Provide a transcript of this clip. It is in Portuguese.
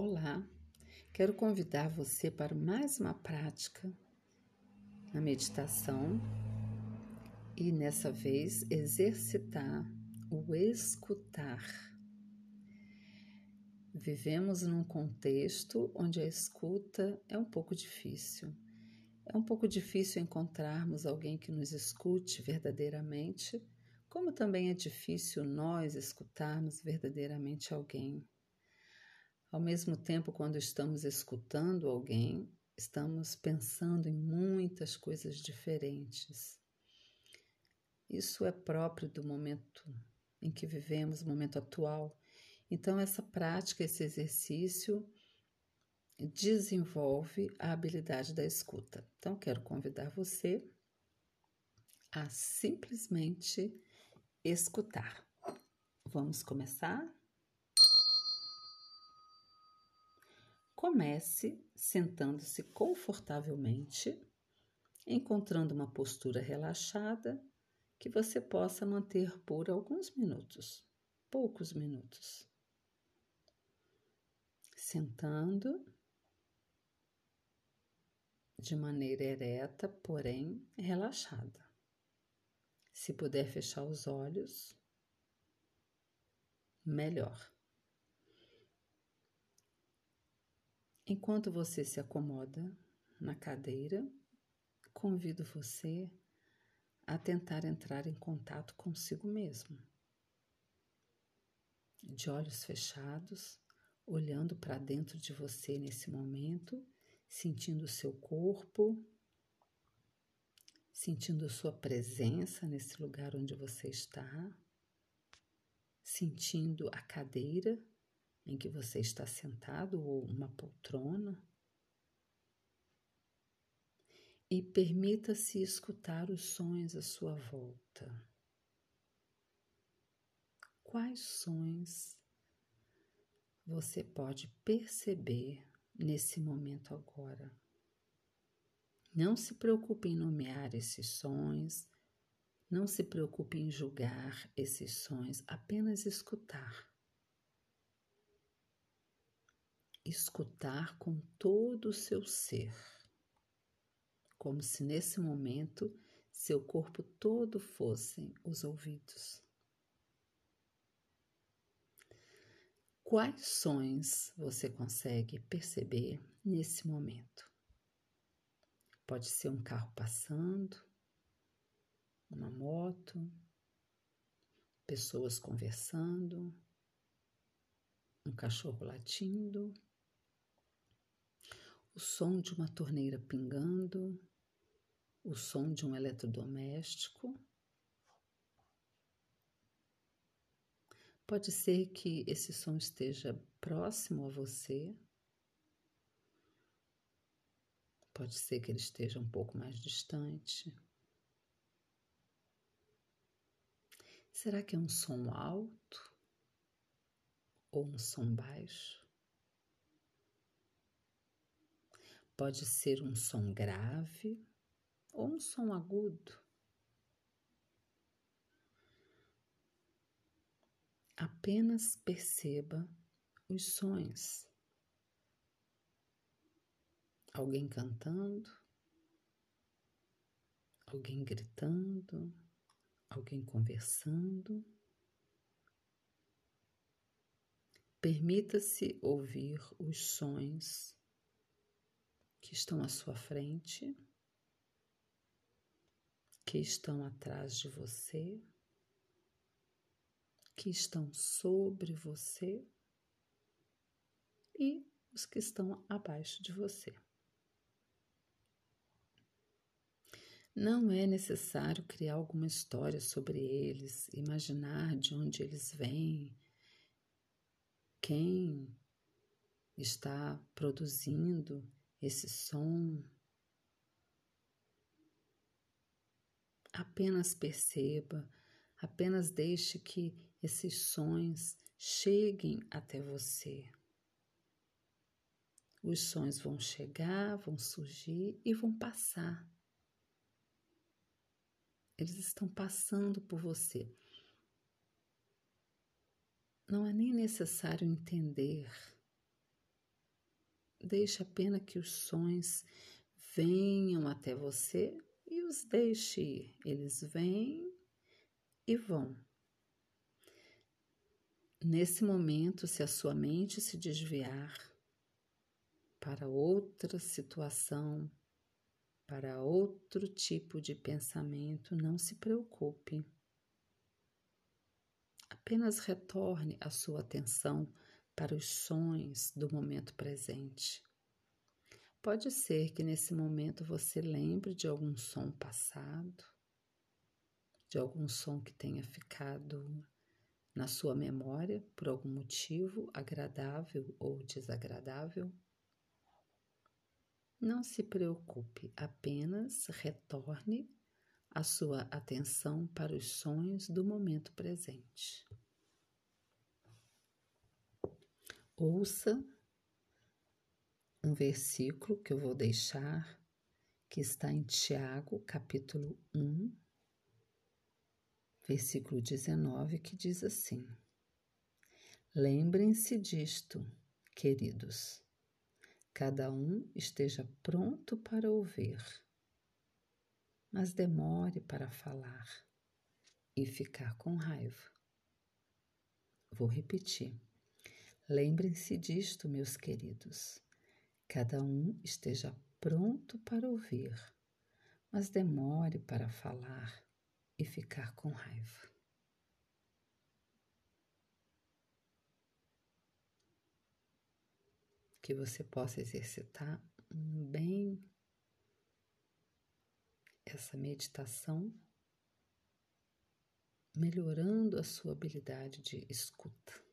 Olá, quero convidar você para mais uma prática na meditação e nessa vez exercitar o escutar. Vivemos num contexto onde a escuta é um pouco difícil. É um pouco difícil encontrarmos alguém que nos escute verdadeiramente, como também é difícil nós escutarmos verdadeiramente alguém. Ao mesmo tempo, quando estamos escutando alguém, estamos pensando em muitas coisas diferentes. Isso é próprio do momento em que vivemos, momento atual. Então, essa prática, esse exercício desenvolve a habilidade da escuta. Então, quero convidar você a simplesmente escutar. Vamos começar? Comece sentando-se confortavelmente, encontrando uma postura relaxada que você possa manter por alguns minutos, poucos minutos. Sentando de maneira ereta, porém relaxada. Se puder fechar os olhos, melhor. Enquanto você se acomoda na cadeira, convido você a tentar entrar em contato consigo mesmo. De olhos fechados, olhando para dentro de você nesse momento, sentindo o seu corpo, sentindo sua presença nesse lugar onde você está, sentindo a cadeira em que você está sentado ou uma poltrona. E permita-se escutar os sons à sua volta. Quais sons você pode perceber nesse momento agora? Não se preocupe em nomear esses sons, não se preocupe em julgar esses sons, apenas escutar. Escutar com todo o seu ser, como se nesse momento seu corpo todo fossem os ouvidos. Quais sons você consegue perceber nesse momento? Pode ser um carro passando, uma moto, pessoas conversando, um cachorro latindo o som de uma torneira pingando, o som de um eletrodoméstico. Pode ser que esse som esteja próximo a você, pode ser que ele esteja um pouco mais distante. Será que é um som alto ou um som baixo? Pode ser um som grave ou um som agudo. Apenas perceba os sons. Alguém cantando, alguém gritando, alguém conversando. Permita-se ouvir os sons que estão à sua frente, que estão atrás de você, que estão sobre você e os que estão abaixo de você. Não é necessário criar alguma história sobre eles, imaginar de onde eles vêm, quem está produzindo esse som. Apenas perceba, apenas deixe que esses sons cheguem até você. Os sons vão chegar, vão surgir e vão passar. Eles estão passando por você. Não é nem necessário entender deixe apenas que os sons venham até você e os deixe ir. Eles vêm e vão. Nesse momento, se a sua mente se desviar para outra situação, para outro tipo de pensamento, não se preocupe. Apenas retorne a sua atenção para os sons do momento presente. Pode ser que nesse momento você lembre de algum som passado, de algum som que tenha ficado na sua memória por algum motivo agradável ou desagradável. Não se preocupe, apenas retorne a sua atenção para os sonhos do momento presente. Ouça um versículo que eu vou deixar, que está em Tiago, capítulo 1, versículo 19, que diz assim: Lembrem-se disto, queridos cada um esteja pronto para ouvir, mas demore para falar e ficar com raiva. Vou repetir. Lembrem-se disto, meus queridos. Cada um esteja pronto para ouvir, mas demore para falar e ficar com raiva. que você possa exercitar bem essa meditação, melhorando a sua habilidade de escuta.